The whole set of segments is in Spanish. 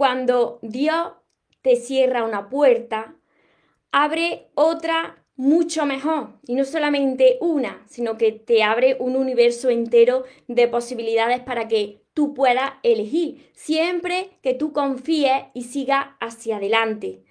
cuando Dios te cierra una puerta, abre otra mucho mejor. Y no solamente una, sino que te abre un universo entero de posibilidades para que tú puedas elegir, siempre que tú confíes y sigas hacia adelante.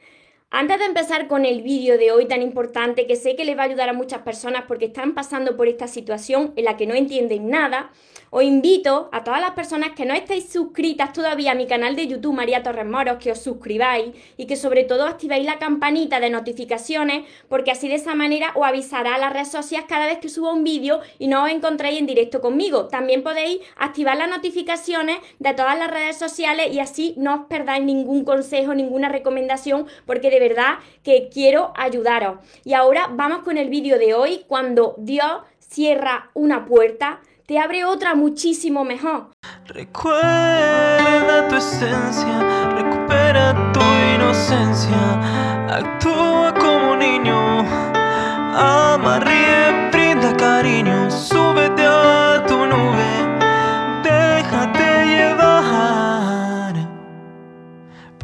Antes de empezar con el vídeo de hoy tan importante, que sé que les va a ayudar a muchas personas porque están pasando por esta situación en la que no entienden nada, os invito a todas las personas que no estéis suscritas todavía a mi canal de YouTube María Torres Moros que os suscribáis y que sobre todo activéis la campanita de notificaciones porque así de esa manera os avisará a las redes sociales cada vez que suba un vídeo y no os encontréis en directo conmigo. También podéis activar las notificaciones de todas las redes sociales y así no os perdáis ningún consejo, ninguna recomendación porque de verdad que quiero ayudaros. Y ahora vamos con el vídeo de hoy cuando Dios cierra una puerta te abre otra muchísimo mejor. Recuerda tu esencia, recupera tu inocencia, actúa como niño, ama, ríe, brinda cariño,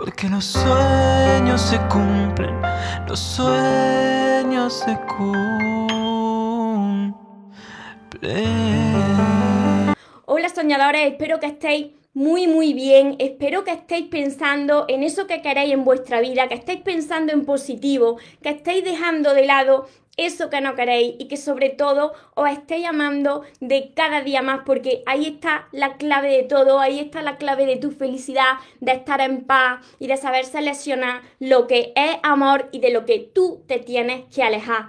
porque los sueños se cumplen, los sueños se cumplen. Hola soñadores, espero que estéis muy muy bien, espero que estéis pensando en eso que queréis en vuestra vida, que estéis pensando en positivo, que estéis dejando de lado eso que no queréis y que sobre todo os estéis amando de cada día más porque ahí está la clave de todo, ahí está la clave de tu felicidad, de estar en paz y de saber seleccionar lo que es amor y de lo que tú te tienes que alejar.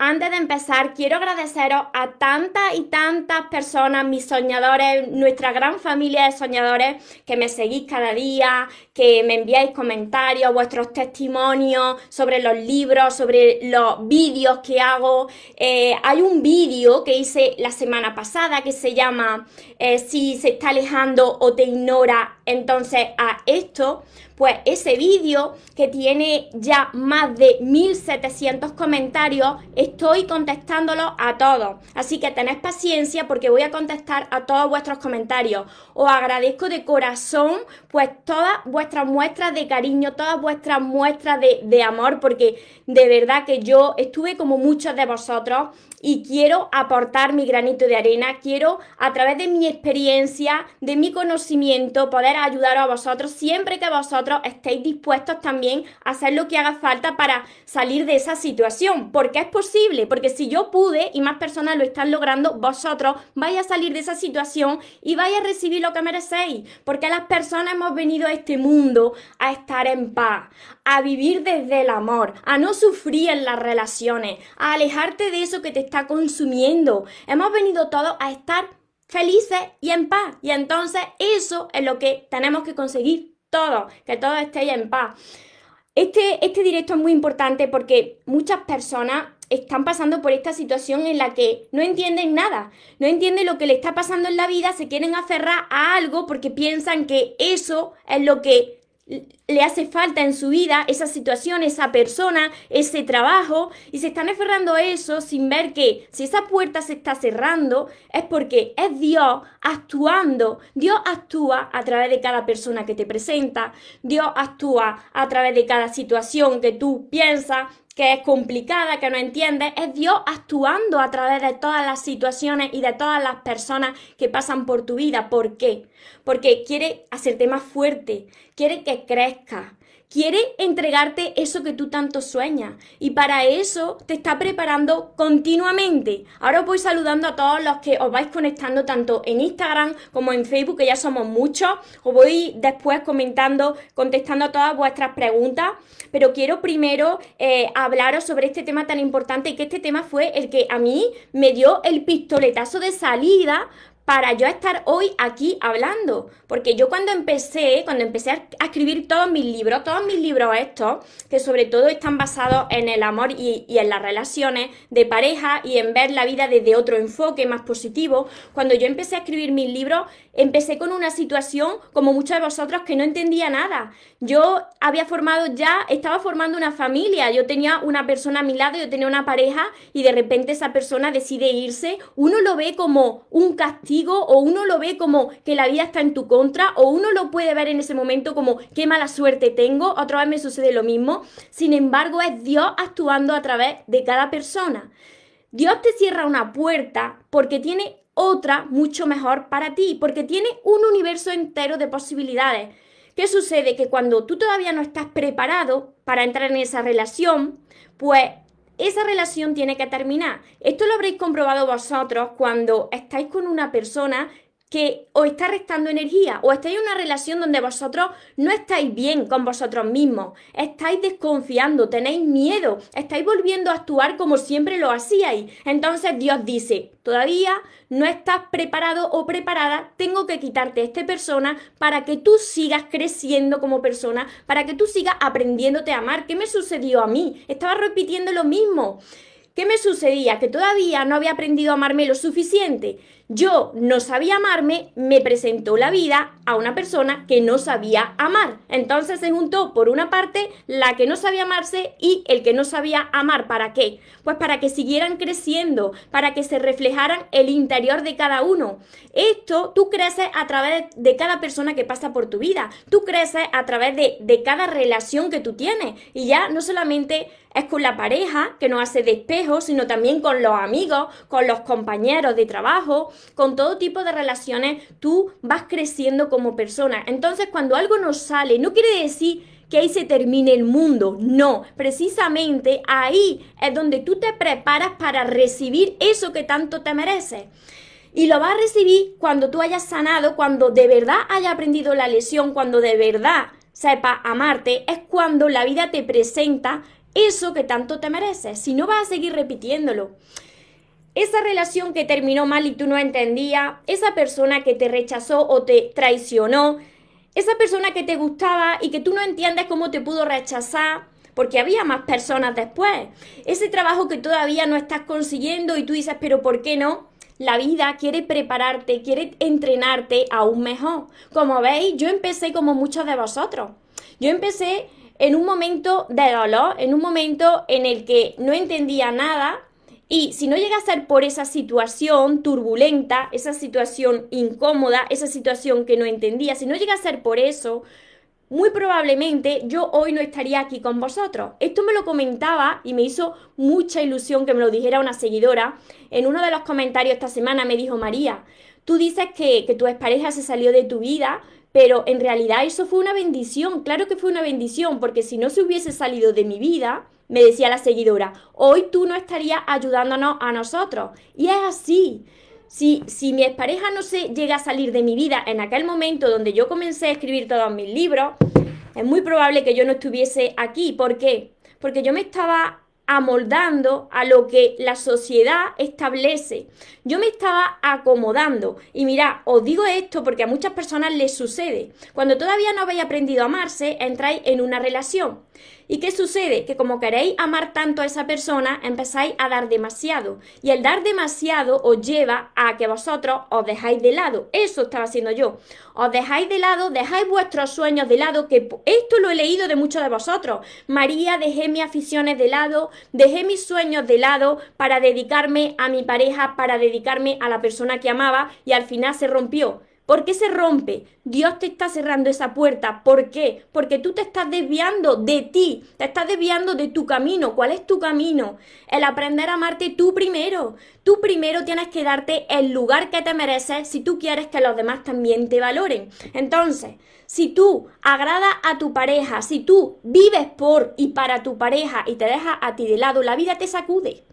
Antes de empezar, quiero agradeceros a tantas y tantas personas, mis soñadores, nuestra gran familia de soñadores, que me seguís cada día, que me enviáis comentarios, vuestros testimonios sobre los libros, sobre los vídeos que hago. Eh, hay un vídeo que hice la semana pasada que se llama eh, Si se está alejando o te ignora, entonces a esto pues ese vídeo que tiene ya más de 1700 comentarios, estoy contestándolo a todos. Así que tened paciencia porque voy a contestar a todos vuestros comentarios. Os agradezco de corazón pues todas vuestras muestras de cariño, todas vuestras muestras de, de amor, porque de verdad que yo estuve como muchos de vosotros y quiero aportar mi granito de arena, quiero a través de mi experiencia, de mi conocimiento, poder ayudar a vosotros siempre que vosotros estéis dispuestos también a hacer lo que haga falta para salir de esa situación, porque es posible, porque si yo pude y más personas lo están logrando, vosotros vais a salir de esa situación y vais a recibir lo que merecéis, porque las personas hemos venido a este mundo a estar en paz, a vivir desde el amor, a no sufrir en las relaciones, a alejarte de eso que te está consumiendo. Hemos venido todos a estar felices y en paz. Y entonces eso es lo que tenemos que conseguir todos, que todos estéis en paz. Este, este directo es muy importante porque muchas personas están pasando por esta situación en la que no entienden nada, no entienden lo que le está pasando en la vida, se quieren aferrar a algo porque piensan que eso es lo que le hace falta en su vida esa situación, esa persona, ese trabajo, y se están aferrando a eso sin ver que si esa puerta se está cerrando es porque es Dios actuando. Dios actúa a través de cada persona que te presenta, Dios actúa a través de cada situación que tú piensas, que es complicada, que no entiendes, es Dios actuando a través de todas las situaciones y de todas las personas que pasan por tu vida. ¿Por qué? Porque quiere hacerte más fuerte, quiere que crezcas, quiere entregarte eso que tú tanto sueñas y para eso te está preparando continuamente. Ahora os voy saludando a todos los que os vais conectando tanto en Instagram como en Facebook, que ya somos muchos. Os voy después comentando, contestando a todas vuestras preguntas, pero quiero primero eh, hablaros sobre este tema tan importante y que este tema fue el que a mí me dio el pistoletazo de salida para yo estar hoy aquí hablando. Porque yo cuando empecé, cuando empecé a escribir todos mis libros, todos mis libros estos, que sobre todo están basados en el amor y, en las relaciones de pareja y en ver la vida desde otro enfoque más positivo, cuando yo empecé a escribir mis libros, empecé con una situación, como muchos de vosotros, que no entendía nada. Yo había formado ya, estaba formando una familia, yo tenía una persona a mi lado, yo tenía una pareja y de repente esa persona decide irse, uno lo ve como un castigo o uno lo ve como que la vida está en tu contra, o uno lo puede ver en ese momento como qué mala suerte tengo, otra vez me sucede lo mismo. Sin embargo, es Dios actuando a través de cada persona. Dios te cierra una puerta porque tiene otra mucho mejor para ti, porque tiene un universo entero de posibilidades. ¿Qué sucede? Que cuando tú todavía no estás preparado para entrar en esa relación, pues esa relación tiene que terminar. Esto lo habréis comprobado vosotros cuando estáis con una persona que os está restando energía o estáis en una relación donde vosotros no estáis bien con vosotros mismos, estáis desconfiando, tenéis miedo, estáis volviendo a actuar como siempre lo hacíais. Entonces Dios dice, todavía no estás preparado o preparada, tengo que quitarte a esta persona para que tú sigas creciendo como persona, para que tú sigas aprendiéndote a amar. ¿Qué me sucedió a mí? Estaba repitiendo lo mismo. ¿Qué me sucedía? Que todavía no había aprendido a amarme lo suficiente. Yo no sabía amarme, me presentó la vida a una persona que no sabía amar. Entonces se juntó por una parte la que no sabía amarse y el que no sabía amar. ¿Para qué? Pues para que siguieran creciendo, para que se reflejaran el interior de cada uno. Esto tú creces a través de cada persona que pasa por tu vida. Tú creces a través de, de cada relación que tú tienes. Y ya no solamente es con la pareja, que nos hace de espejo, sino también con los amigos, con los compañeros de trabajo, con todo tipo de relaciones, tú vas creciendo como persona. Entonces, cuando algo nos sale, no quiere decir que ahí se termine el mundo. No, precisamente ahí es donde tú te preparas para recibir eso que tanto te mereces. Y lo vas a recibir cuando tú hayas sanado, cuando de verdad hayas aprendido la lesión, cuando de verdad sepa amarte, es cuando la vida te presenta eso que tanto te mereces. Si no vas a seguir repitiéndolo. Esa relación que terminó mal y tú no entendías, esa persona que te rechazó o te traicionó, esa persona que te gustaba y que tú no entiendes cómo te pudo rechazar, porque había más personas después. Ese trabajo que todavía no estás consiguiendo y tú dices, pero ¿por qué no? La vida quiere prepararte, quiere entrenarte aún mejor. Como veis, yo empecé como muchos de vosotros. Yo empecé en un momento de dolor, en un momento en el que no entendía nada. Y si no llega a ser por esa situación turbulenta, esa situación incómoda, esa situación que no entendía, si no llega a ser por eso, muy probablemente yo hoy no estaría aquí con vosotros. Esto me lo comentaba y me hizo mucha ilusión que me lo dijera una seguidora. En uno de los comentarios esta semana me dijo, María, tú dices que, que tu expareja se salió de tu vida, pero en realidad eso fue una bendición, claro que fue una bendición, porque si no se hubiese salido de mi vida, me decía la seguidora, hoy tú no estarías ayudándonos a nosotros. Y es así. Si, si mi expareja no se llega a salir de mi vida en aquel momento donde yo comencé a escribir todos mis libros, es muy probable que yo no estuviese aquí. ¿Por qué? Porque yo me estaba amoldando a lo que la sociedad establece. Yo me estaba acomodando. Y mira, os digo esto porque a muchas personas les sucede. Cuando todavía no habéis aprendido a amarse, entráis en una relación. ¿Y qué sucede? Que como queréis amar tanto a esa persona, empezáis a dar demasiado. Y el dar demasiado os lleva a que vosotros os dejáis de lado. Eso estaba haciendo yo. Os dejáis de lado, dejáis vuestros sueños de lado, que esto lo he leído de muchos de vosotros. María, dejé mis aficiones de lado, dejé mis sueños de lado para dedicarme a mi pareja, para dedicarme a la persona que amaba y al final se rompió. ¿Por qué se rompe? Dios te está cerrando esa puerta. ¿Por qué? Porque tú te estás desviando de ti, te estás desviando de tu camino. ¿Cuál es tu camino? El aprender a amarte tú primero. Tú primero tienes que darte el lugar que te mereces si tú quieres que los demás también te valoren. Entonces, si tú agradas a tu pareja, si tú vives por y para tu pareja y te dejas a ti de lado, la vida te sacude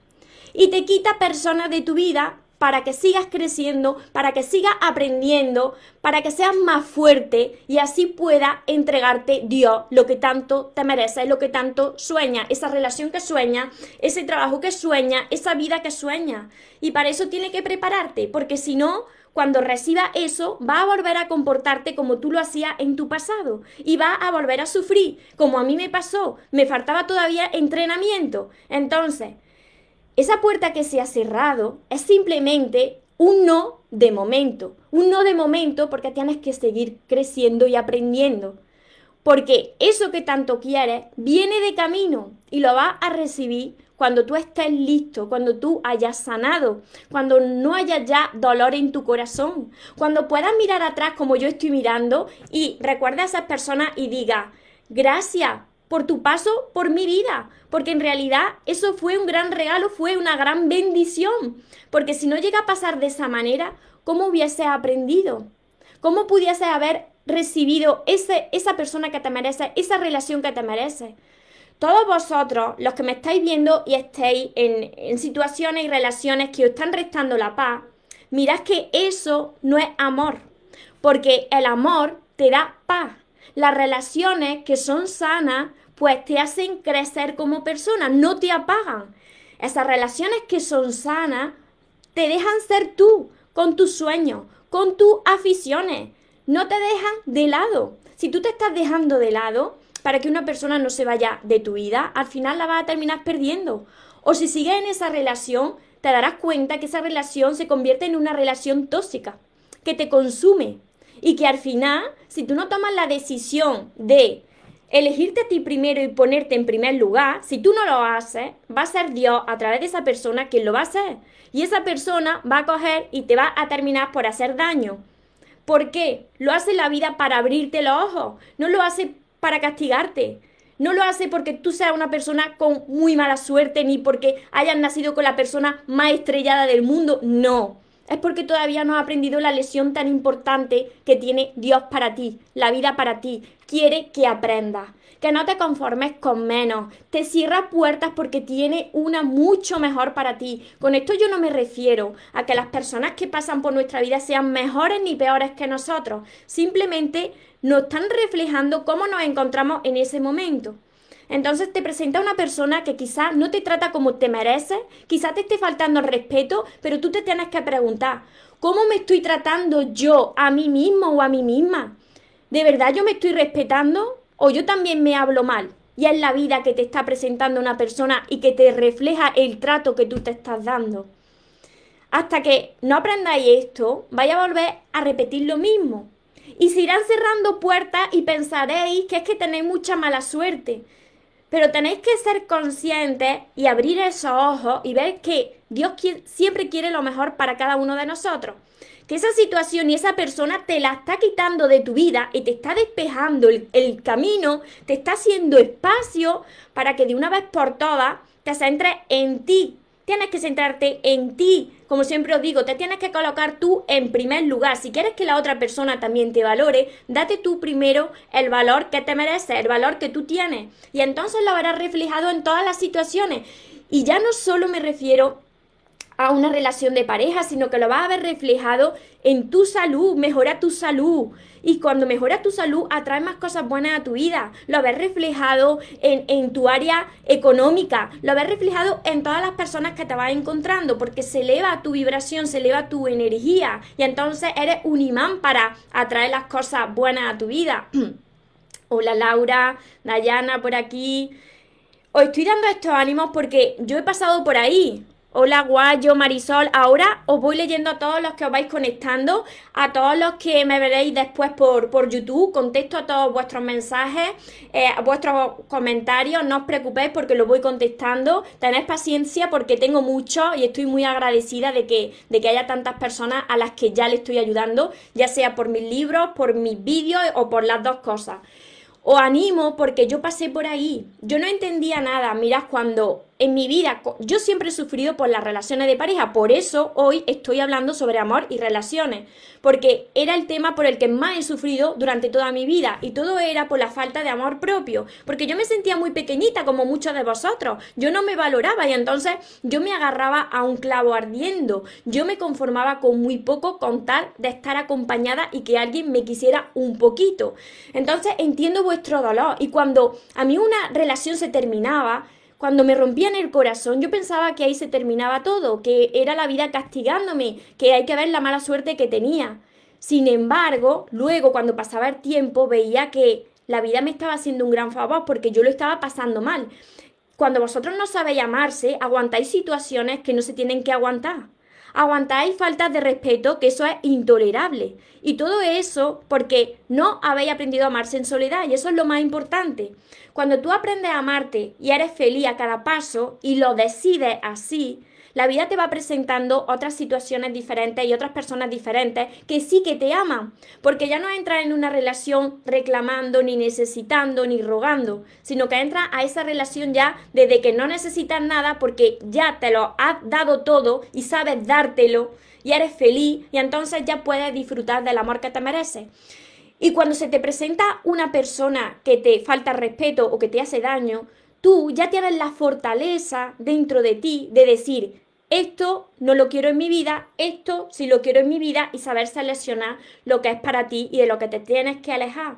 y te quita personas de tu vida para que sigas creciendo, para que sigas aprendiendo, para que seas más fuerte y así pueda entregarte Dios lo que tanto te merece, lo que tanto sueña, esa relación que sueña, ese trabajo que sueña, esa vida que sueña. Y para eso tiene que prepararte, porque si no, cuando reciba eso, va a volver a comportarte como tú lo hacías en tu pasado y va a volver a sufrir, como a mí me pasó. Me faltaba todavía entrenamiento. Entonces, esa puerta que se ha cerrado es simplemente un no de momento. Un no de momento porque tienes que seguir creciendo y aprendiendo. Porque eso que tanto quieres viene de camino y lo vas a recibir cuando tú estés listo, cuando tú hayas sanado, cuando no haya ya dolor en tu corazón, cuando puedas mirar atrás como yo estoy mirando y recuerda a esas personas y diga, gracias por tu paso por mi vida, porque en realidad eso fue un gran regalo, fue una gran bendición, porque si no llega a pasar de esa manera, ¿cómo hubiese aprendido? ¿Cómo pudiese haber recibido ese, esa persona que te merece, esa relación que te merece? Todos vosotros, los que me estáis viendo y estéis en, en situaciones y relaciones que os están restando la paz, mirad que eso no es amor, porque el amor te da paz. Las relaciones que son sanas, pues te hacen crecer como persona, no te apagan. Esas relaciones que son sanas te dejan ser tú, con tus sueños, con tus aficiones, no te dejan de lado. Si tú te estás dejando de lado, para que una persona no se vaya de tu vida, al final la vas a terminar perdiendo. O si sigues en esa relación, te darás cuenta que esa relación se convierte en una relación tóxica, que te consume y que al final, si tú no tomas la decisión de elegirte a ti primero y ponerte en primer lugar, si tú no lo haces, va a ser Dios a través de esa persona quien lo va a hacer. Y esa persona va a coger y te va a terminar por hacer daño. ¿Por qué? Lo hace la vida para abrirte los ojos, no lo hace para castigarte. No lo hace porque tú seas una persona con muy mala suerte ni porque hayas nacido con la persona más estrellada del mundo. No. Es porque todavía no has aprendido la lesión tan importante que tiene Dios para ti, la vida para ti. Quiere que aprendas, que no te conformes con menos, te cierra puertas porque tiene una mucho mejor para ti. Con esto yo no me refiero a que las personas que pasan por nuestra vida sean mejores ni peores que nosotros. Simplemente nos están reflejando cómo nos encontramos en ese momento. Entonces te presenta una persona que quizás no te trata como te mereces, quizás te esté faltando respeto, pero tú te tienes que preguntar, ¿cómo me estoy tratando yo a mí mismo o a mí misma? ¿De verdad yo me estoy respetando o yo también me hablo mal? Y es la vida que te está presentando una persona y que te refleja el trato que tú te estás dando. Hasta que no aprendáis esto, vaya a volver a repetir lo mismo y se irán cerrando puertas y pensaréis que es que tenéis mucha mala suerte. Pero tenéis que ser conscientes y abrir esos ojos y ver que Dios siempre quiere lo mejor para cada uno de nosotros. Que esa situación y esa persona te la está quitando de tu vida y te está despejando el, el camino, te está haciendo espacio para que de una vez por todas te centres en ti, tienes que centrarte en ti. Como siempre os digo, te tienes que colocar tú en primer lugar. Si quieres que la otra persona también te valore, date tú primero el valor que te mereces, el valor que tú tienes. Y entonces lo verás reflejado en todas las situaciones. Y ya no solo me refiero a una relación de pareja, sino que lo vas a ver reflejado en tu salud, mejora tu salud. Y cuando mejora tu salud, atrae más cosas buenas a tu vida. Lo ves reflejado en, tu área económica, lo ves reflejado en todas las personas que te vas encontrando, porque se eleva tu vibración, se eleva tu energía. Y entonces eres un imán para atraer las cosas buenas a tu vida. Hola Laura, Dayana por aquí. Os estoy dando estos ánimos porque yo he pasado por ahí. Hola Guayo, Marisol. Ahora os voy leyendo a todos los que os vais conectando, a todos los que me veréis después por, por YouTube. Contesto a todos vuestros mensajes, eh, a vuestros comentarios. No os preocupéis porque lo voy contestando. Tened paciencia porque tengo mucho y estoy muy agradecida de que, de que haya tantas personas a las que ya le estoy ayudando, ya sea por mis libros, por mis vídeos o por las dos cosas. Os animo porque yo pasé por ahí. Yo no entendía nada. Mirad, cuando en mi vida, yo siempre he sufrido por las relaciones de pareja, por eso hoy estoy hablando sobre amor y relaciones, porque era el tema por el que más he sufrido durante toda mi vida y todo era por la falta de amor propio, porque yo me sentía muy pequeñita como muchos de vosotros, yo no me valoraba y entonces yo me agarraba a un clavo ardiendo, yo me conformaba con muy poco con tal de estar acompañada y que alguien me quisiera un poquito. Entonces entiendo vuestro dolor y cuando a mí una relación se terminaba, cuando me rompían el corazón, yo pensaba que ahí se terminaba todo, que era la vida castigándome, que hay que ver la mala suerte que tenía. Sin embargo, luego cuando pasaba el tiempo veía que la vida me estaba haciendo un gran favor porque yo lo estaba pasando mal. Cuando vosotros no sabéis amarse, aguantáis situaciones que no se tienen que aguantar. aguantáis faltas de respeto, que eso es intolerable. Y todo eso porque no habéis aprendido a amarse en soledad, y eso es lo más importante. Cuando tú aprendes a amarte y eres feliz a cada paso y lo decides así, la vida te va presentando otras situaciones diferentes y otras personas diferentes que sí que te aman, porque ya no entras en una relación reclamando, ni necesitando, ni rogando, sino que entras a esa relación ya desde que no necesitas nada porque ya te lo has dado todo y sabes dártelo y eres feliz y entonces ya puedes disfrutar del amor que te mereces. Y cuando se te presenta una persona que te falta respeto o que te hace daño, tú ya tienes la fortaleza dentro de ti de decir, esto no lo quiero en mi vida, esto sí lo quiero en mi vida y saber seleccionar lo que es para ti y de lo que te tienes que alejar.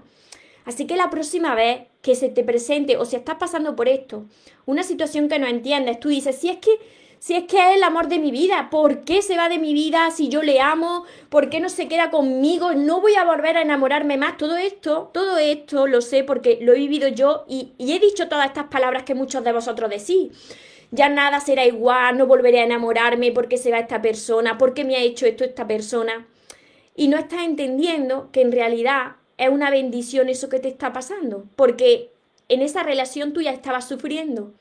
Así que la próxima vez que se te presente o si estás pasando por esto, una situación que no entiendes, tú dices, si es que si es que es el amor de mi vida, ¿por qué se va de mi vida si yo le amo? ¿Por qué no se queda conmigo? No voy a volver a enamorarme más. Todo esto, todo esto lo sé porque lo he vivido yo y, he dicho todas estas palabras que muchos de vosotros decís ya nada será igual, no volveré a enamorarme porque se va esta persona, porque me ha hecho esto esta persona. Y no estás entendiendo que en realidad es una bendición eso que te está pasando, porque en esa relación tú ya estabas sufriendo.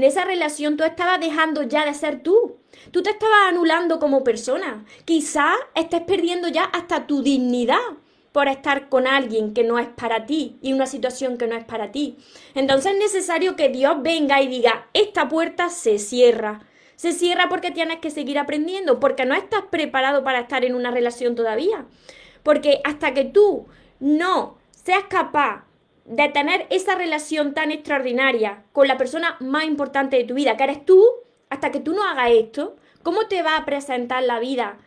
En esa relación tú estabas dejando ya de ser tú. Tú te estabas anulando como persona. Quizás estés perdiendo ya hasta tu dignidad por estar con alguien que no es para ti y una situación que no es para ti. Entonces es necesario que Dios venga y diga, esta puerta se cierra. Se cierra porque tienes que seguir aprendiendo, porque no estás preparado para estar en una relación todavía. Porque hasta que tú no seas capaz de tener esa relación tan extraordinaria con la persona más importante de tu vida, que eres tú, hasta que tú no hagas esto, ¿cómo te va a presentar la vida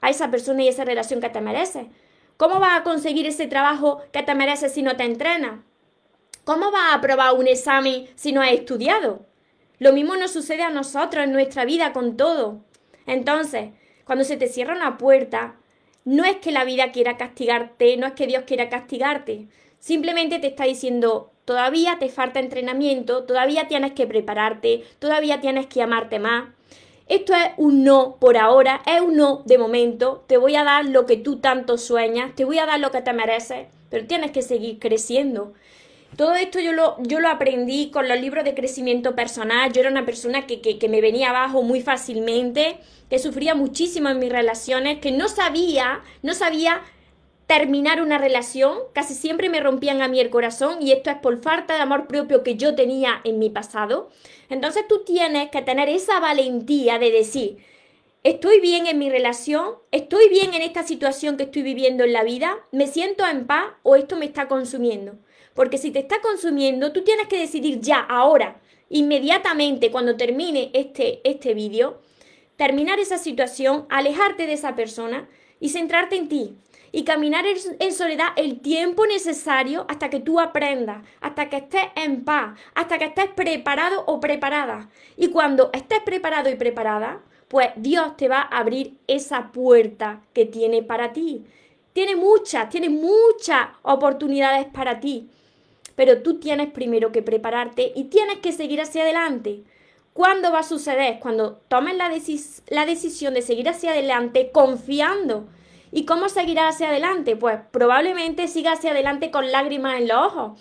a esa persona y esa relación que te mereces? ¿Cómo vas a conseguir ese trabajo que te mereces si no te entrenas? ¿Cómo vas a aprobar un examen si no has estudiado? Lo mismo nos sucede a nosotros en nuestra vida con todo. Entonces, cuando se te cierra una puerta, no es que la vida quiera castigarte, no es que Dios quiera castigarte. Simplemente te está diciendo, todavía te falta entrenamiento, todavía tienes que prepararte, todavía tienes que amarte más. Esto es un no por ahora, es un no de momento. Te voy a dar lo que tú tanto sueñas, te voy a dar lo que te mereces, pero tienes que seguir creciendo. Todo esto yo lo, yo lo aprendí con los libros de crecimiento personal. Yo era una persona que, que, que me venía abajo muy fácilmente, que sufría muchísimo en mis relaciones, que no sabía, no sabía terminar una relación, casi siempre me rompían a mí el corazón y esto es por falta de amor propio que yo tenía en mi pasado. Entonces tú tienes que tener esa valentía de decir, estoy bien en mi relación, estoy bien en esta situación que estoy viviendo en la vida, me siento en paz o esto me está consumiendo. Porque si te está consumiendo, tú tienes que decidir ya, ahora, inmediatamente, cuando termine este, este vídeo, terminar esa situación, alejarte de esa persona y centrarte en ti y caminar en soledad el tiempo necesario hasta que tú aprendas, hasta que estés en paz, hasta que estés preparado o preparada. Y cuando estés preparado y preparada, pues Dios te va a abrir esa puerta que tiene para ti. Tiene muchas, tiene muchas oportunidades para ti. Pero tú tienes primero que prepararte y tienes que seguir hacia adelante. ¿Cuándo va a suceder? Cuando tomes la, la decisión de seguir hacia adelante confiando ¿Y cómo seguirá hacia adelante? Pues probablemente siga hacia adelante con lágrimas en los ojos.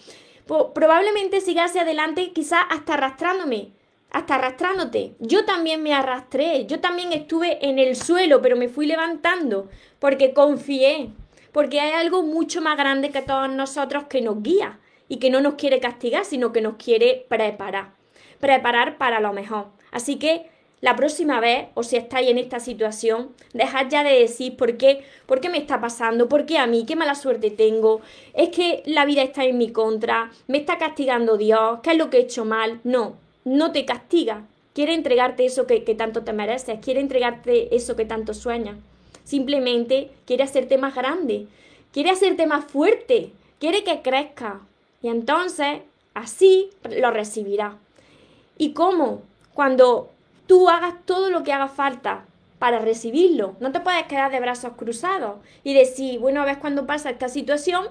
probablemente siga hacia adelante quizás hasta arrastrándome, hasta arrastrándote. Yo también me arrastré, yo también estuve en el suelo, pero me fui levantando porque confié, porque hay algo mucho más grande que todos nosotros que nos guía y que no nos quiere castigar, sino que nos quiere preparar, preparar para lo mejor. Así que la próxima vez, o si estáis en esta situación, dejad ya de decir por qué, por qué me está pasando, por qué a mí, qué mala suerte tengo, es que la vida está en mi contra, me está castigando Dios, qué es lo que he hecho mal. No, no te castiga. Quiere entregarte eso que, que tanto te mereces, quiere entregarte eso que tanto sueñas. Simplemente quiere hacerte más grande, quiere hacerte más fuerte, quiere que crezca. Y entonces, así lo recibirá. ¿Y cómo? Cuando tú hagas todo lo que haga falta para recibirlo. No te puedes quedar de brazos cruzados y decir, bueno, a ver cuando pasa esta situación,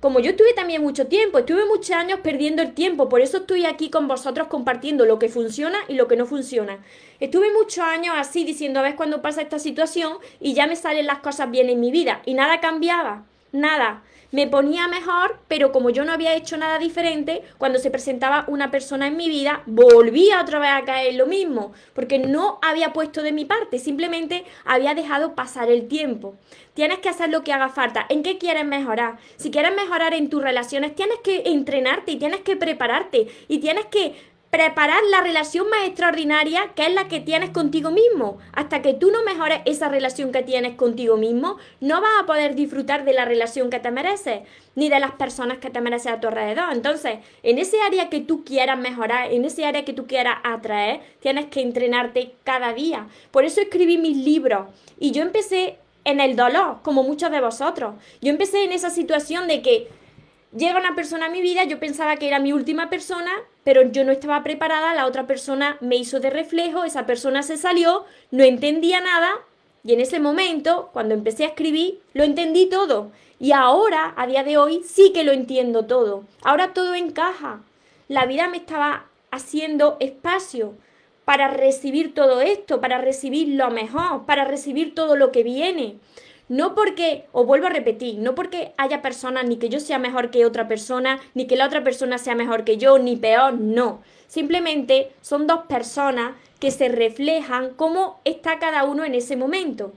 como yo estuve también mucho tiempo, estuve muchos años perdiendo el tiempo, por eso estoy aquí con vosotros compartiendo lo que funciona y lo que no funciona. Estuve muchos años así diciendo a ver cuándo pasa esta situación y ya me salen las cosas bien en mi vida y nada cambiaba, nada me ponía mejor, pero como yo no había hecho nada diferente, cuando se presentaba una persona en mi vida, volvía otra vez a caer lo mismo, porque no había puesto de mi parte, simplemente había dejado pasar el tiempo. Tienes que hacer lo que haga falta. ¿En qué quieres mejorar? Si quieres mejorar en tus relaciones, tienes que entrenarte y tienes que prepararte y tienes que preparar la relación más extraordinaria que es la que tienes contigo mismo. Hasta que tú no mejores esa relación que tienes contigo mismo, no vas a poder disfrutar de la relación que te mereces, ni de las personas que te mereces a tu alrededor. Entonces, en ese área que tú quieras mejorar, en ese área que tú quieras atraer, tienes que entrenarte cada día. Por eso escribí mis libros. Y yo empecé en el dolor, como muchos de vosotros. Yo empecé en esa situación de que llega una persona a mi vida, yo pensaba que era mi última persona, pero yo no estaba preparada, la otra persona me hizo de reflejo, esa persona se salió, no entendía nada y en ese momento, cuando empecé a escribir, lo entendí todo. Y ahora, a día de hoy, sí que lo entiendo todo. Ahora todo encaja. La vida me estaba haciendo espacio para recibir todo esto, para recibir lo mejor, para recibir todo lo que viene. No porque, os vuelvo a repetir, no porque haya personas ni que yo sea mejor que otra persona, ni que la otra persona sea mejor que yo, ni peor, no. Simplemente son dos personas que se reflejan cómo está cada uno en ese momento.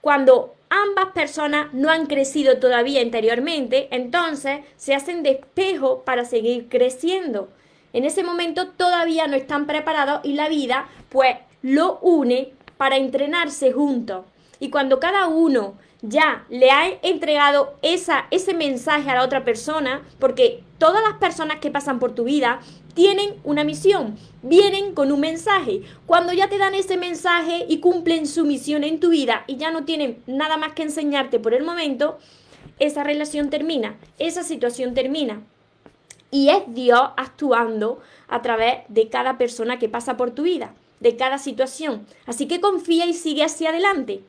Cuando ambas personas no han crecido todavía interiormente, entonces se hacen de espejo para seguir creciendo. En ese momento todavía no están preparados y la vida pues lo une para entrenarse juntos. Y cuando cada uno ya le ha entregado esa, ese mensaje a la otra persona, porque todas las personas que pasan por tu vida tienen una misión, vienen con un mensaje. Cuando ya te dan ese mensaje y cumplen su misión en tu vida y ya no tienen nada más que enseñarte por el momento, esa relación termina, esa situación termina. Y es Dios actuando a través de cada persona que pasa por tu vida, de cada situación. Así que confía y sigue hacia adelante.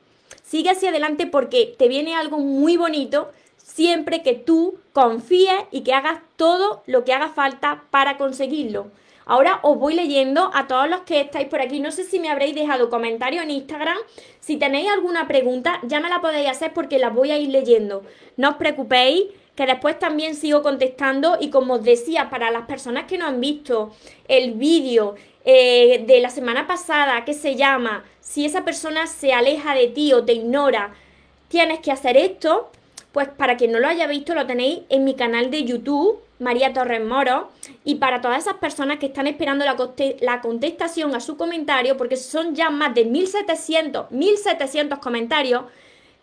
Sigue hacia adelante porque te viene algo muy bonito siempre que tú confíes y que hagas todo lo que haga falta para conseguirlo. Ahora os voy leyendo a todos los que estáis por aquí. No sé si me habréis dejado comentario en Instagram. Si tenéis alguna pregunta, ya me la podéis hacer porque la voy a ir leyendo. No os preocupéis, que después también sigo contestando. Y como os decía, para las personas que no han visto el vídeo eh, de la semana pasada que se llama Si esa persona se aleja de ti o te ignora, tienes que hacer esto, pues para quien no lo haya visto lo tenéis en mi canal de YouTube, María Torres Moro, y para todas esas personas que están esperando la, la contestación a su comentario, porque son ya más de 1700, 1700 comentarios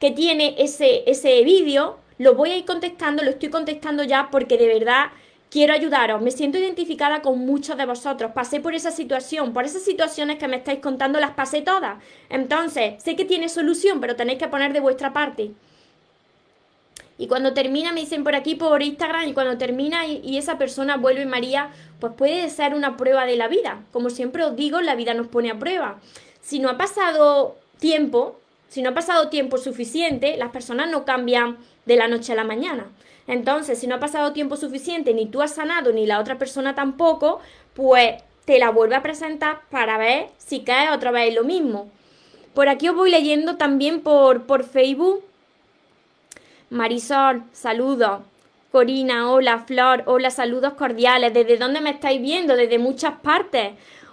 que tiene ese, ese vídeo, lo voy a ir contestando, lo estoy contestando ya porque de verdad quiero ayudaros, me siento identificada con muchos de vosotros, pasé por esa situación, por esas situaciones que me estáis contando las pasé todas. Entonces, sé que tiene solución, pero tenéis que poner de vuestra parte. Y cuando termina, me dicen por aquí, por Instagram, y cuando termina y, esa persona vuelve María, pues puede ser una prueba de la vida. Como siempre os digo, la vida nos pone a prueba. Si no ha pasado tiempo, si no ha pasado tiempo suficiente, las personas no cambian de la noche a la mañana. Entonces, si no ha pasado tiempo suficiente, ni tú has sanado, ni la otra persona tampoco, pues te la vuelve a presentar para ver si cae otra vez lo mismo. Por aquí os voy leyendo también por, por Facebook. Marisol, saludos. Corina, hola, Flor, hola, saludos cordiales. ¿Desde dónde me estáis viendo? Desde muchas partes.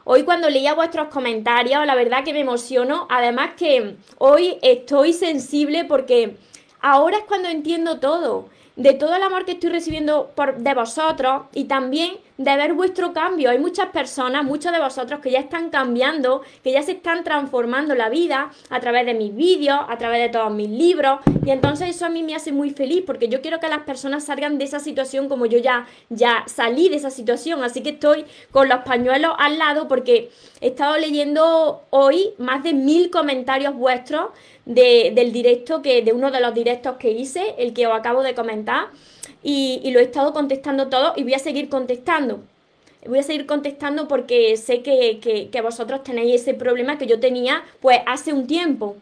Hoy cuando leía vuestros comentarios, la verdad que me emociono. Además que hoy estoy sensible porque ahora es cuando entiendo todo de todo el amor que estoy recibiendo por, de vosotros y también de ver vuestro cambio. Hay muchas personas, muchos de vosotros que ya están cambiando, que ya se están transformando la vida a través de mis vídeos, a través de todos mis libros. Y entonces eso a mí me hace muy feliz porque yo quiero que las personas salgan de esa situación como yo ya, ya salí de esa situación. Así que estoy con los pañuelos al lado porque he estado leyendo hoy más de mil comentarios vuestros del directo, que, de uno de los directos que hice, el que os acabo de comentar y, lo he estado contestando todo y voy a seguir contestando. Voy a seguir contestando porque sé que, vosotros tenéis ese problema que yo tenía pues hace un tiempo.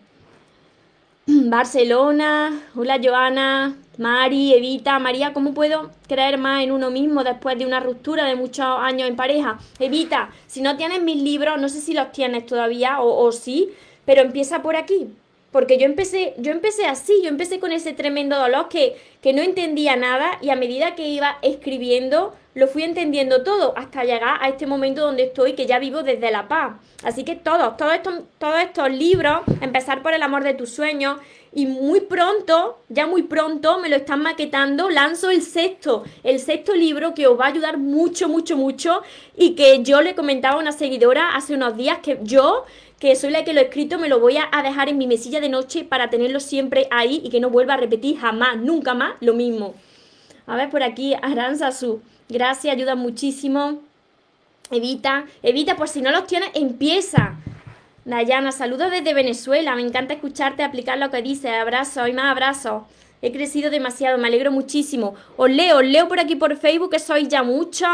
Barcelona, hola Joana, Mari, Evita, María, ¿cómo puedo creer más en uno mismo después de una ruptura de muchos años en pareja? Evita, si no tienes mis libros, no sé si los tienes todavía o, o sí, pero empieza por aquí. Porque yo empecé, yo empecé así, yo empecé con ese tremendo dolor que, que no entendía nada y a medida que iba escribiendo, lo fui entendiendo todo hasta llegar a este momento donde estoy, que ya vivo desde la paz. Así que todos, todos estos, todos estos libros, empezar por el amor de tus sueños, y muy pronto, ya muy pronto, me lo están maquetando, lanzo el sexto, el sexto libro que os va a ayudar mucho, mucho, mucho y que yo le comentaba a una seguidora hace unos días que yo que soy la que lo he escrito, me lo voy a dejar en mi mesilla de noche para tenerlo siempre ahí y que no vuelva a repetir jamás, nunca más lo mismo. A ver, por aquí, Aranzazu, gracias, ayuda muchísimo. Evita, evita, pues si no los tienes, empieza. Dayana, saludos desde Venezuela. Me encanta escucharte aplicar lo que dices. Abrazo y más abrazos. He crecido demasiado, me alegro muchísimo. Os leo, os leo por aquí por Facebook, que sois ya mucho.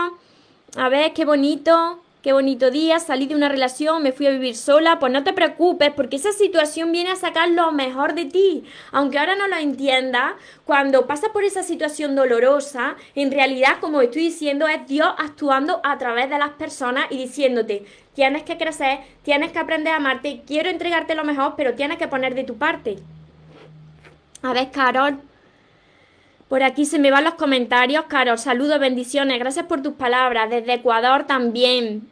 A ver, qué bonito. Qué bonito día, salí de una relación, me fui a vivir sola, pues no te preocupes porque esa situación viene a sacar lo mejor de ti. Aunque ahora no lo entiendas, cuando pasas por esa situación dolorosa, en realidad, como estoy diciendo, es Dios actuando a través de las personas y diciéndote, tienes que crecer, tienes que aprender a amarte, quiero entregarte lo mejor, pero tienes que poner de tu parte. A ver, Carol, por aquí se me van los comentarios. Carol, saludos, bendiciones. Gracias por tus palabras. Desde Ecuador también.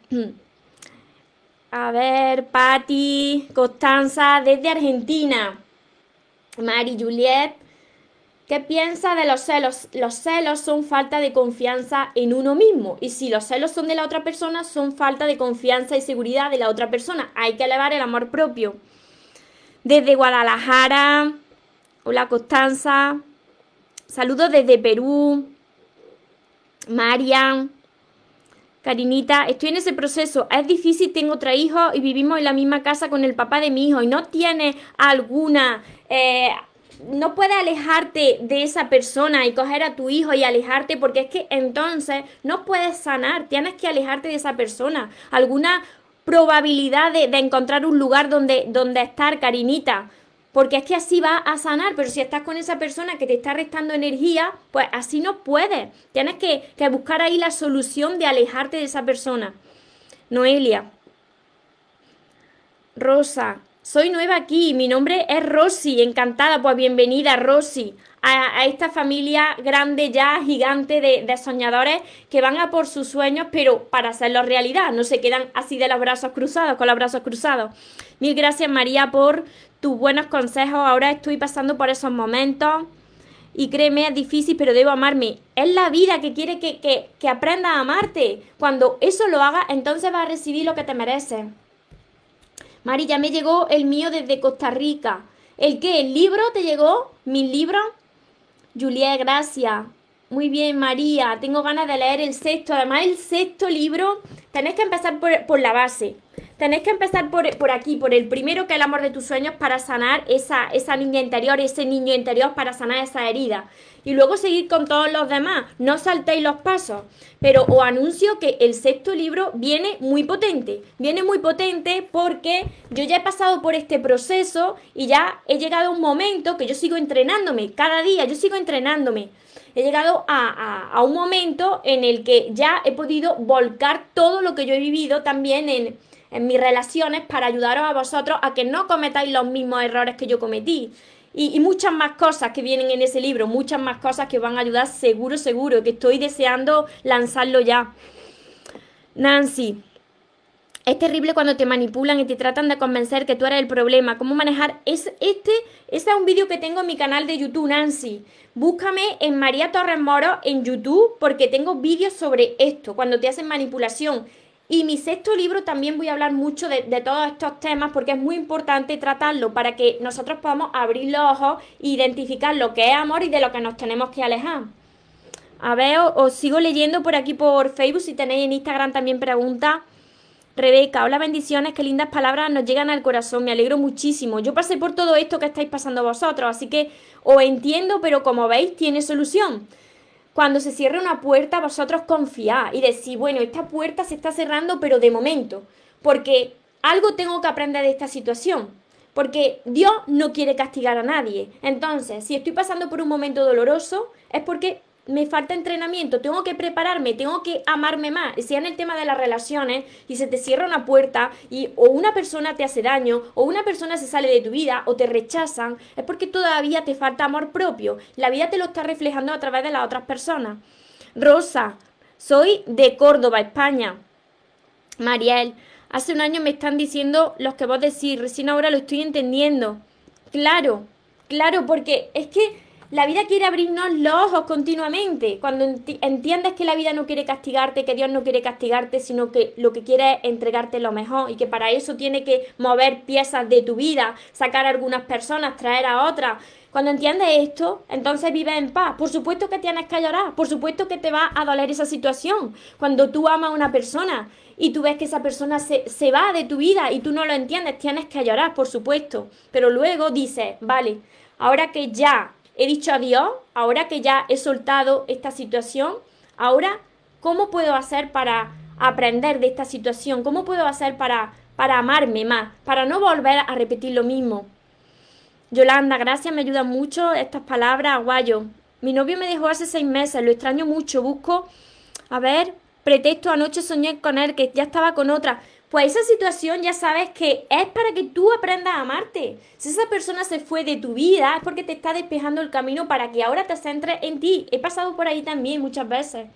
A ver, Patti, Constanza, desde Argentina. Mari Juliet. ¿Qué piensa de los celos? Los celos son falta de confianza en uno mismo. Y si los celos son de la otra persona, son falta de confianza y seguridad de la otra persona. Hay que elevar el amor propio. Desde Guadalajara. Hola, Constanza. Saludos desde Perú. Marian. Karinita, estoy en ese proceso. Es difícil, tengo otro hijo y vivimos en la misma casa con el papá de mi hijo y no tiene alguna... Eh, no puedes alejarte de esa persona y coger a tu hijo y alejarte porque es que entonces no puedes sanar, tienes que alejarte de esa persona. Alguna probabilidad de, de encontrar un lugar donde, donde estar, Karinita. Porque es que así va a sanar, pero si estás con esa persona que te está restando energía, pues así no puedes. Tienes que, buscar ahí la solución de alejarte de esa persona. Noelia. Rosa. Soy nueva aquí, mi nombre es Rosy, encantada, pues bienvenida Rosy a, esta familia grande ya, gigante de, de, soñadores que van a por sus sueños, pero para hacerlo realidad, no se quedan así de los brazos cruzados, con los brazos cruzados. Mil gracias María por tus buenos consejos. Ahora estoy pasando por esos momentos. Y créeme, es difícil, pero debo amarme. Es la vida que quiere que, que, que aprendas a amarte. Cuando eso lo hagas, entonces vas a recibir lo que te mereces. Mari, ya me llegó el mío desde Costa Rica. ¿El qué? ¿El libro te llegó? ¿Mis libros? Juliet, gracias. Muy bien, María. Tengo ganas de leer el sexto. Además, el sexto libro, tenés que empezar por, por la base. Tenés que empezar por, por, aquí, por el primero que es el amor de tus sueños para sanar esa, esa niña interior, ese niño interior para sanar esa herida. Y luego seguir con todos los demás. No saltéis los pasos. Pero os anuncio que el sexto libro viene muy potente. Viene muy potente porque yo ya he pasado por este proceso y ya he llegado a un momento que yo sigo entrenándome. Cada día yo sigo entrenándome he llegado a, a, un momento en el que ya he podido volcar todo lo que yo he vivido también en, en mis relaciones para ayudaros a vosotros a que no cometáis los mismos errores que yo cometí. Y, muchas más cosas que vienen en ese libro, muchas más cosas que van a ayudar seguro, seguro, que estoy deseando lanzarlo ya. Nancy, es terrible cuando te manipulan y te tratan de convencer que tú eres el problema. ¿Cómo manejar? Es, este, este es un vídeo que tengo en mi canal de YouTube, Nancy. Búscame en María Torres Moro en YouTube porque tengo vídeos sobre esto, cuando te hacen manipulación. Y mi sexto libro también voy a hablar mucho de, todos estos temas porque es muy importante tratarlo para que nosotros podamos abrir los ojos e identificar lo que es amor y de lo que nos tenemos que alejar. A ver, os, os sigo leyendo por aquí por Facebook. Si tenéis en Instagram también preguntas. Rebeca, hola bendiciones, qué lindas palabras nos llegan al corazón, me alegro muchísimo. Yo pasé por todo esto que estáis pasando vosotros, así que os entiendo, pero como veis, tiene solución. Cuando se cierre una puerta, vosotros confiad y decís, bueno, esta puerta se está cerrando, pero de momento, porque algo tengo que aprender de esta situación. Porque Dios no quiere castigar a nadie. Entonces, si estoy pasando por un momento doloroso, es porque me falta entrenamiento, tengo que prepararme, tengo que amarme más. Si en el tema de las relaciones y se te cierra una puerta y o una persona te hace daño o una persona se sale de tu vida o te rechazan, es porque todavía te falta amor propio. La vida te lo está reflejando a través de las otras personas. Rosa, soy de Córdoba, España. Mariel, hace un año me están diciendo los que vos decís, recién ahora lo estoy entendiendo. Claro, claro, porque es que la vida quiere abrirnos los ojos continuamente. Cuando entiendes que la vida no quiere castigarte, que Dios no quiere castigarte, sino que lo que quiere es entregarte lo mejor y que para eso tiene que mover piezas de tu vida, sacar a algunas personas, traer a otras. Cuando entiendes esto, entonces vives en paz. Por supuesto que tienes que llorar, por supuesto que te va a doler esa situación. Cuando tú amas a una persona y tú ves que esa persona se, se va de tu vida y tú no lo entiendes, tienes que llorar, por supuesto. Pero luego dices, vale, ahora que ya he dicho adiós, ahora que ya he soltado esta situación, ahora, ¿cómo puedo hacer para aprender de esta situación? ¿Cómo puedo hacer para, para amarme más? Para no volver a repetir lo mismo. Yolanda, gracias, me ayudan mucho estas palabras, aguayo. Mi novio me dejó hace seis meses, lo extraño mucho, busco, a ver, pretexto, anoche soñé con él, que ya estaba con otra. Pues esa situación ya sabes que es para que tú aprendas a amarte. Si esa persona se fue de tu vida es porque te está despejando el camino para que ahora te centres en ti. He pasado por ahí también muchas veces.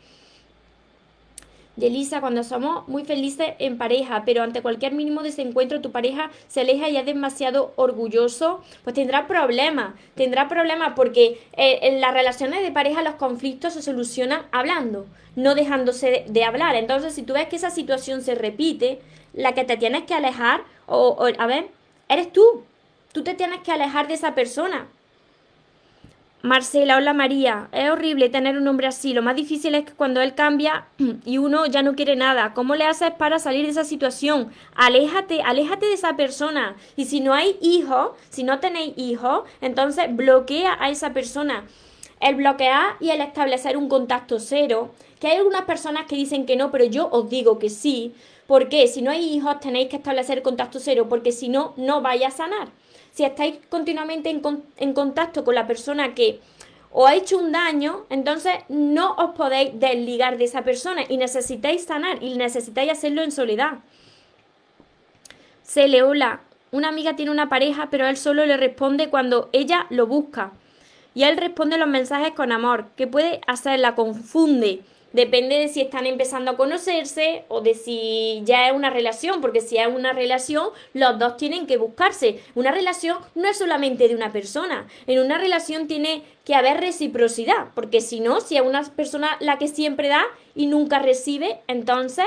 Yelisa, cuando somos muy felices en pareja, pero ante cualquier mínimo desencuentro tu pareja se aleja y es demasiado orgulloso, pues tendrá problemas. Tendrá problemas porque eh, en las relaciones de pareja los conflictos se solucionan hablando, no dejándose de hablar. Entonces, si tú ves que esa situación se repite, la que te tienes que alejar, o, a ver, eres tú. Tú te tienes que alejar de esa persona. Marcela, hola María. Es horrible tener un hombre así. Lo más difícil es que cuando él cambia y uno ya no quiere nada. ¿Cómo le haces para salir de esa situación? Aléjate, aléjate de esa persona. Y si no hay hijos, si no tenéis hijos, entonces bloquea a esa persona. El bloquear y el establecer un contacto cero, que hay algunas personas que dicen que no, pero yo os digo que sí. Porque si no hay hijos tenéis que establecer contacto cero, porque si no, no vais a sanar. Si estáis continuamente en, contacto con la persona que os ha hecho un daño, entonces no os podéis desligar de esa persona y necesitáis sanar y necesitáis hacerlo en soledad. Se le hola, una amiga tiene una pareja, pero él solo le responde cuando ella lo busca. Y él responde los mensajes con amor, que puede hacerla confunde Depende de si están empezando a conocerse o de si ya es una relación, porque si es una relación, los dos tienen que buscarse. Una relación no es solamente de una persona. En una relación tiene que haber reciprocidad, porque si no, si es una persona la que siempre da y nunca recibe, entonces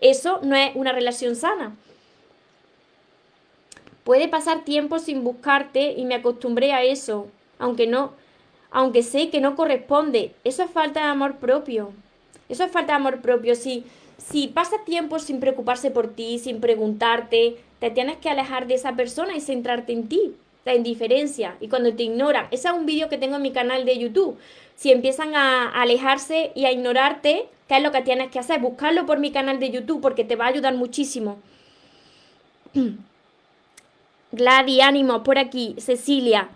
eso no es una relación sana. Puede pasar tiempo sin buscarte y me acostumbré a eso, aunque no, aunque sé que no corresponde. Eso es falta de amor propio. Eso es falta de amor propio. Si, si pasa tiempo sin preocuparse por ti, sin preguntarte, te tienes que alejar de esa persona y centrarte en ti, la indiferencia. Y cuando te ignoran, ese es un vídeo que tengo en mi canal de YouTube. Si empiezan a alejarse y a ignorarte, ¿qué es lo que tienes que hacer? Buscarlo por mi canal de YouTube porque te va a ayudar muchísimo. Gladys, ánimo, por aquí. Cecilia.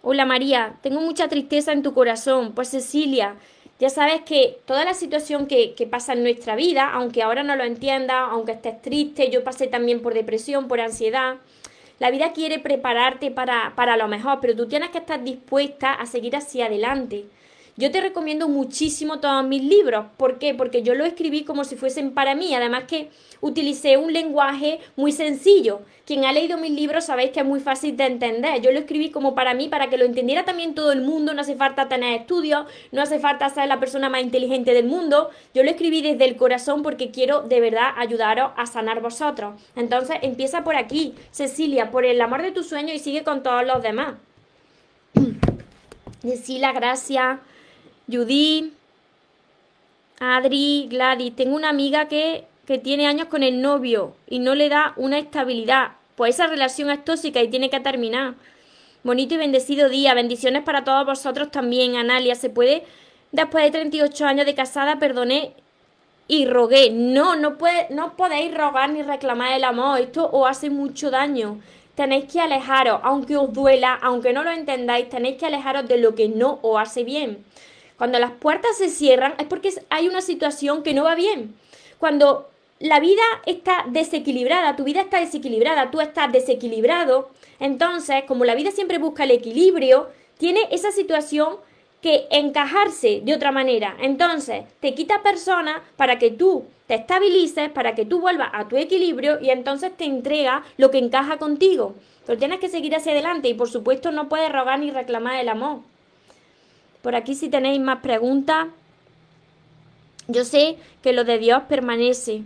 Hola María, tengo mucha tristeza en tu corazón. Pues Cecilia, ya sabes que toda la situación que, pasa en nuestra vida, aunque ahora no lo entienda, aunque estés triste, yo pasé también por depresión, por ansiedad, la vida quiere prepararte para, para lo mejor, pero tú tienes que estar dispuesta a seguir hacia adelante. Yo te recomiendo muchísimo todos mis libros. ¿Por qué? Porque yo lo escribí como si fuesen para mí. Además que utilicé un lenguaje muy sencillo. Quien ha leído mis libros sabéis que es muy fácil de entender. Yo lo escribí como para mí, para que lo entendiera también todo el mundo. No hace falta tener estudios, no hace falta ser la persona más inteligente del mundo. Yo lo escribí desde el corazón porque quiero de verdad ayudaros a sanar vosotros. Entonces empieza por aquí, Cecilia, por el amor de tu sueño y sigue con todos los demás. Cecilia, gracias. Judy, Adri, Gladys, tengo una amiga que, que tiene años con el novio y no le da una estabilidad. Pues esa relación es tóxica y tiene que terminar. Bonito y bendecido día. Bendiciones para todos vosotros también, Analia. ¿Se puede, después de 38 años de casada, perdoné y rogué? No, no, puede, no podéis rogar ni reclamar el amor. Esto os hace mucho daño. tenéis que alejaros, aunque os duela, aunque no lo entendáis, tenéis que alejaros de lo que no os hace bien. Cuando las puertas se cierran es porque hay una situación que no va bien. Cuando la vida está desequilibrada, tu vida está desequilibrada, tú estás desequilibrado, entonces, como la vida siempre busca el equilibrio, tiene esa situación que encajarse de otra manera. Entonces, te quita personas para que tú te estabilices, para que tú vuelvas a tu equilibrio y entonces te entrega lo que encaja contigo. Pero tienes que seguir hacia adelante y por supuesto no puedes rogar ni reclamar el amor. Por aquí si tenéis más preguntas, yo sé que lo de Dios permanece.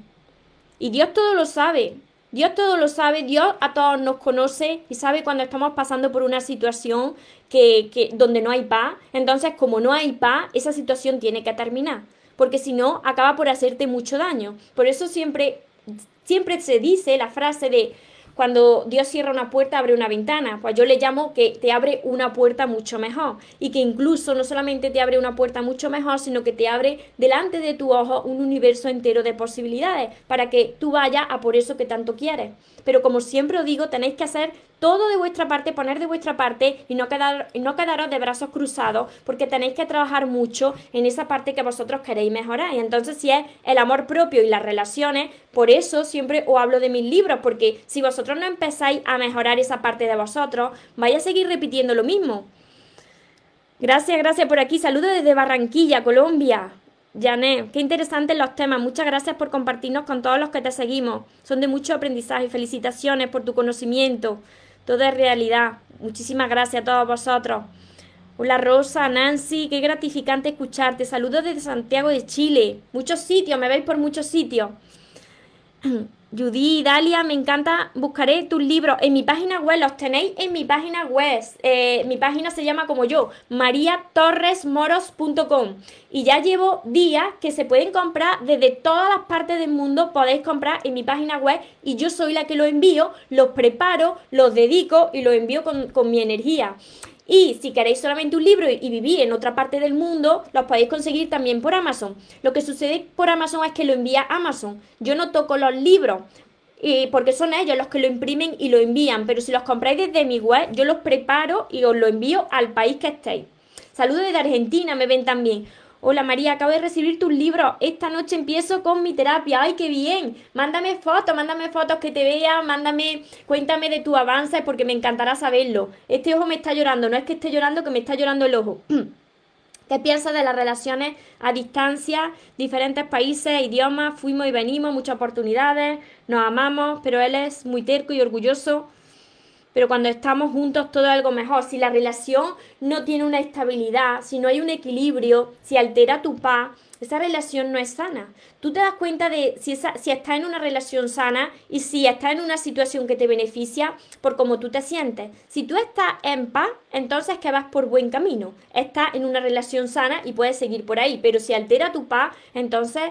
Y Dios todo lo sabe. Dios todo lo sabe, Dios a todos nos conoce y sabe cuando estamos pasando por una situación que, que, donde no hay paz. Entonces, como no hay paz, esa situación tiene que terminar. Porque si no, acaba por hacerte mucho daño. Por eso siempre, siempre se dice la frase de cuando Dios cierra una puerta, abre una ventana. Pues yo le llamo que te abre una puerta mucho mejor. Y que incluso no solamente te abre una puerta mucho mejor, sino que te abre delante de tu ojo un universo entero de posibilidades para que tú vayas a por eso que tanto quieres. Pero como siempre os digo, tenéis que hacer todo de vuestra parte, poner de vuestra parte y no, quedar, quedaros de brazos cruzados, porque tenéis que trabajar mucho en esa parte que vosotros queréis mejorar. Y entonces, si es el amor propio y las relaciones, por eso siempre os hablo de mis libros, porque si vosotros no empezáis a mejorar esa parte de vosotros, vais a seguir repitiendo lo mismo. Gracias, gracias por aquí. Saludos desde Barranquilla, Colombia. Janet, qué interesantes los temas. Muchas gracias por compartirnos con todos los que te seguimos. Son de mucho aprendizaje. Felicitaciones por tu conocimiento. Todo es realidad. Muchísimas gracias a todos vosotros. Hola Rosa, Nancy, qué gratificante escucharte. Saludos desde Santiago de Chile. Muchos sitios, me veis por muchos sitios. Judy, Dalia, me encanta, buscaré tus libros en mi página web, los tenéis en mi página web. Eh, mi página se llama como yo, mariatorresmoros.com. Y ya llevo días que se pueden comprar desde todas las partes del mundo, podéis comprar en mi página web y yo soy la que lo envío, los preparo, los dedico y los envío con, con mi energía. Y si queréis solamente un libro y vivir en otra parte del mundo, los podéis conseguir también por Amazon. Lo que sucede por Amazon es que lo envía Amazon. Yo no toco los libros. porque son ellos los que lo imprimen y lo envían, pero si los compráis desde mi web, yo los preparo y os lo envío al país que estéis. Saludos desde Argentina, me ven también. Hola María, acabo de recibir tus libros. Esta noche empiezo con mi terapia. ¡Ay, qué bien! Mándame fotos, mándame fotos que te vea, mándame, cuéntame de tu avance porque me encantará saberlo. Este ojo me está llorando, no es que esté llorando, que me está llorando el ojo. ¿Qué piensas de las relaciones a distancia, diferentes países, idiomas, fuimos y venimos, muchas oportunidades, nos amamos, pero él es muy terco y orgulloso? Pero cuando estamos juntos todo es algo mejor. Si la relación no tiene una estabilidad, si no hay un equilibrio, si altera tu paz, esa relación no es sana. Tú te das cuenta de si, si estás en una relación sana y si estás en una situación que te beneficia por cómo tú te sientes. Si tú estás en paz, entonces que vas por buen camino. Estás en una relación sana y puedes seguir por ahí, pero si altera tu paz, entonces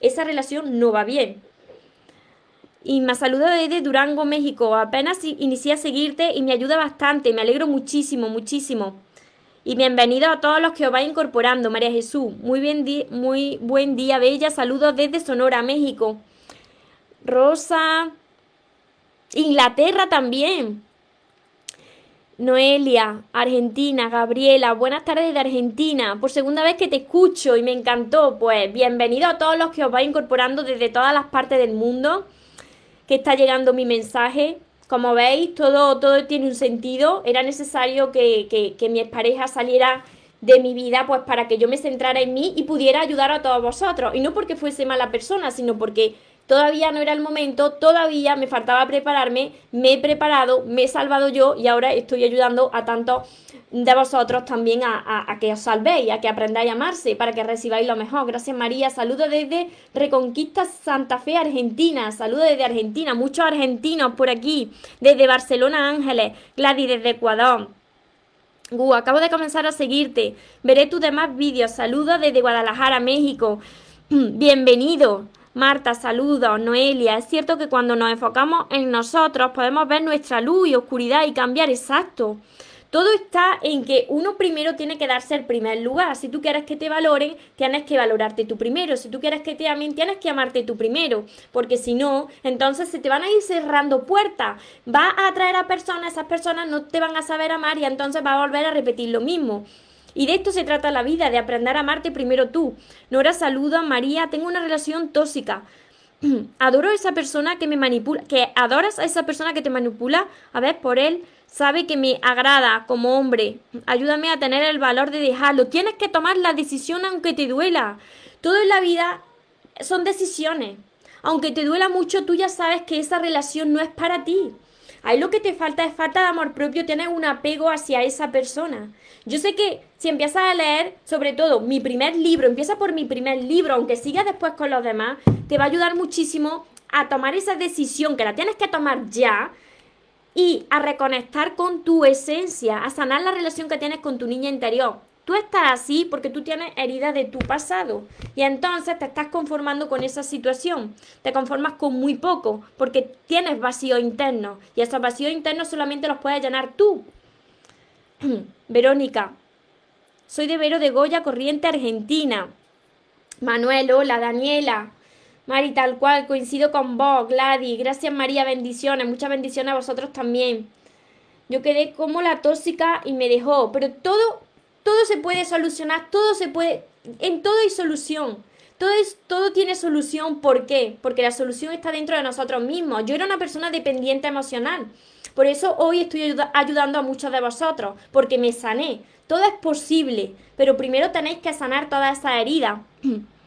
esa relación no va bien. Y me saluda desde Durango, México. Apenas inicié a seguirte y me ayuda bastante. Me alegro muchísimo, muchísimo. Y bienvenido a todos los que os vais incorporando, María Jesús. Muy, bien muy buen día, Bella. Saludos desde Sonora, México. Rosa. Inglaterra también. Noelia, Argentina, Gabriela, buenas tardes de Argentina. Por segunda vez que te escucho y me encantó. Pues bienvenido a todos los que os vais incorporando desde todas las partes del mundo que está llegando mi mensaje. Como veis, todo, todo tiene un sentido. Era necesario que, que, mi pareja saliera de mi vida, pues para que yo me centrara en mí y pudiera ayudar a todos vosotros. Y no porque fuese mala persona, sino porque todavía no era el momento, todavía me faltaba prepararme, me he preparado, me he salvado yo y ahora estoy ayudando a tantos de vosotros también a, que os salvéis, a que aprendáis a amarse, para que recibáis lo mejor. Gracias María, saludos desde Reconquista Santa Fe, Argentina, saludos desde Argentina, muchos argentinos por aquí, desde Barcelona Ángeles, Gladys desde Ecuador. Acabo de comenzar a seguirte, veré tus demás vídeos, saludos desde Guadalajara, México, bienvenido. Marta, saludos. Noelia, es cierto que cuando nos enfocamos en nosotros podemos ver nuestra luz y oscuridad y cambiar exacto. Todo está en que uno primero tiene que darse el primer lugar. Si tú quieres que te valoren, tienes que valorarte tú primero. Si tú quieres que te amen, tienes que amarte tú primero. Porque si no, entonces se te van a ir cerrando puertas. Va a atraer a personas, esas personas no te van a saber amar y entonces va a volver a repetir lo mismo. Y de esto se trata la vida, de aprender a amarte primero tú. Nora saluda, María, tengo una relación tóxica. Adoro a esa persona que me manipula, que adoras a esa persona que te manipula, a ver, por él, sabe que me agrada como hombre. Ayúdame a tener el valor de dejarlo. Tienes que tomar la decisión aunque te duela. Todo en la vida son decisiones. Aunque te duela mucho, tú ya sabes que esa relación no es para ti. Ahí lo que te falta es falta de amor propio, tienes un apego hacia esa persona. Yo sé que si empiezas a leer, sobre todo mi primer libro, empieza por mi primer libro, aunque sigas después con los demás, te va a ayudar muchísimo a tomar esa decisión que la tienes que tomar ya y a reconectar con tu esencia, a sanar la relación que tienes con tu niña interior. Tú estás así porque tú tienes heridas de tu pasado y entonces te estás conformando con esa situación. Te conformas con muy poco porque tienes vacío interno y esos vacíos internos solamente los puedes llenar tú. Verónica, soy de Vero de Goya, Corriente, Argentina. Manuel, hola, Daniela. Mari, tal cual, coincido con vos, Gladys. Gracias, María, bendiciones. Muchas bendiciones a vosotros también. Yo quedé como la tóxica y me dejó, pero todo todo se puede solucionar, todo se puede, en todo hay solución. Todo, es, todo tiene solución, ¿por qué? Porque la solución está dentro de nosotros mismos. Yo era una persona dependiente emocional. Por eso hoy estoy ayudando a muchos de vosotros, porque me sané. Todo es posible, pero primero tenéis que sanar toda esa herida.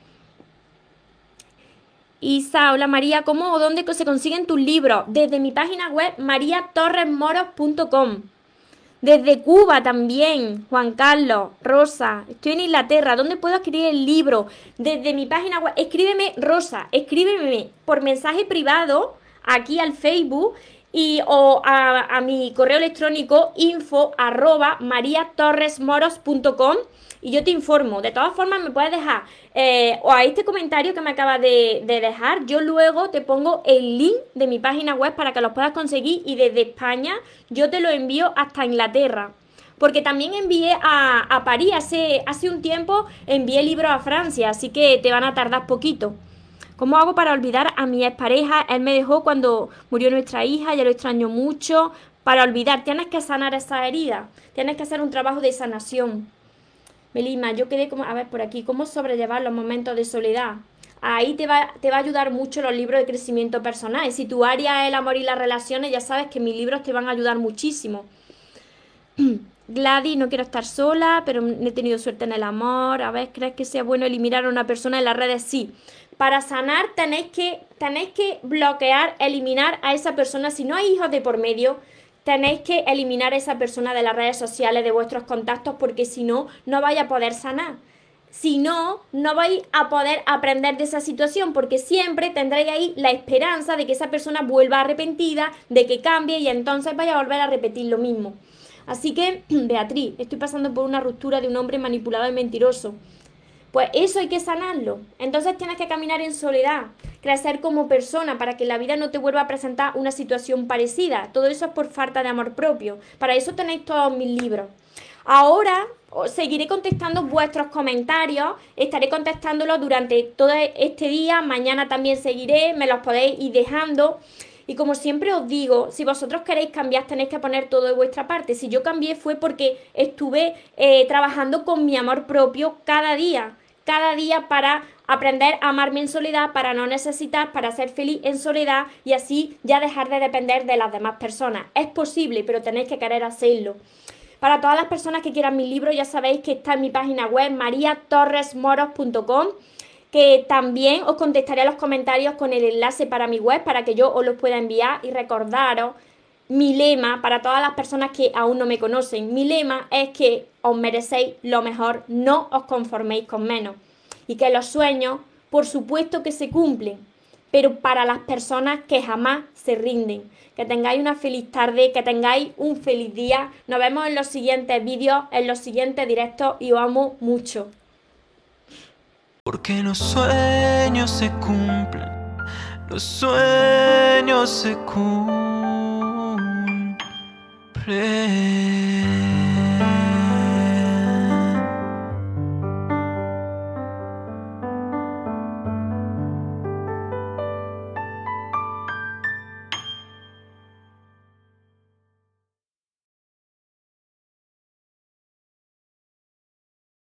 Isa, hola María, ¿cómo o dónde se consiguen tus libros? Desde mi página web mariatorresmoros.com. Desde Cuba también, Juan Carlos, Rosa, estoy en Inglaterra, ¿dónde puedo adquirir el libro? Desde mi página web, escríbeme, Rosa, escríbeme por mensaje privado aquí al Facebook y o a, mi correo electrónico info arroba mariatorresmoros.com y yo te informo. De todas formas, me puedes dejar eh, o a este comentario que me acabas de, dejar, yo luego te pongo el link de mi página web para que los puedas conseguir y desde España yo te lo envío hasta Inglaterra. Porque también envié a, París hace, hace un tiempo, envié libros a Francia, así que te van a tardar poquito. ¿Cómo hago para olvidar a mi expareja? Él me dejó cuando murió nuestra hija, ya lo extraño mucho. Para olvidar, tienes que sanar esa herida, tienes que hacer un trabajo de sanación. Melima, yo quedé como, a ver, por aquí, ¿cómo sobrellevar los momentos de soledad? Ahí te va, te va a ayudar mucho los libros de crecimiento personal. Si tu área es el amor y las relaciones, ya sabes que mis libros te van a ayudar muchísimo. Gladys, no quiero estar sola, pero he tenido suerte en el amor. A ver, ¿crees que sea bueno eliminar a una persona en las redes? Sí. Para sanar tenéis que, tenéis que bloquear, eliminar a esa persona. Si no hay hijos de por medio, tenéis que eliminar a esa persona de las redes sociales, de vuestros contactos, porque si no, no vais a poder sanar. Si no, no vais a poder aprender de esa situación, porque siempre tendréis ahí la esperanza de que esa persona vuelva arrepentida, de que cambie y entonces vaya a volver a repetir lo mismo. Así que, Beatriz, estoy pasando por una ruptura de un hombre manipulado y mentiroso. Pues eso hay que sanarlo. Entonces tienes que caminar en soledad, crecer como persona para que la vida no te vuelva a presentar una situación parecida. Todo eso es por falta de amor propio. Para eso tenéis todos mis libros. Ahora seguiré contestando vuestros comentarios, estaré contestándolos durante todo este día, mañana también seguiré, me los podéis ir dejando. Y como siempre os digo, si vosotros queréis cambiar, tenéis que poner todo de vuestra parte. Si yo cambié fue porque estuve eh, trabajando con mi amor propio cada día cada día para aprender a amarme en soledad, para no necesitar, para ser feliz en soledad y así ya dejar de depender de las demás personas. Es posible, pero tenéis que querer hacerlo. Para todas las personas que quieran mi libro, ya sabéis que está en mi página web mariatorresmoros.com que también os contestaré a los comentarios con el enlace para mi web para que yo os los pueda enviar y recordaros mi lema para todas las personas que aún no me conocen. Mi lema es que os merecéis lo mejor, no os conforméis con menos. Y que los sueños, por supuesto que se cumplen, pero para las personas que jamás se rinden. Que tengáis una feliz tarde, que tengáis un feliz día. Nos vemos en los siguientes vídeos, en los siguientes directos y os amo mucho. Porque los sueños se cumplen, los sueños se cumplen. Pray.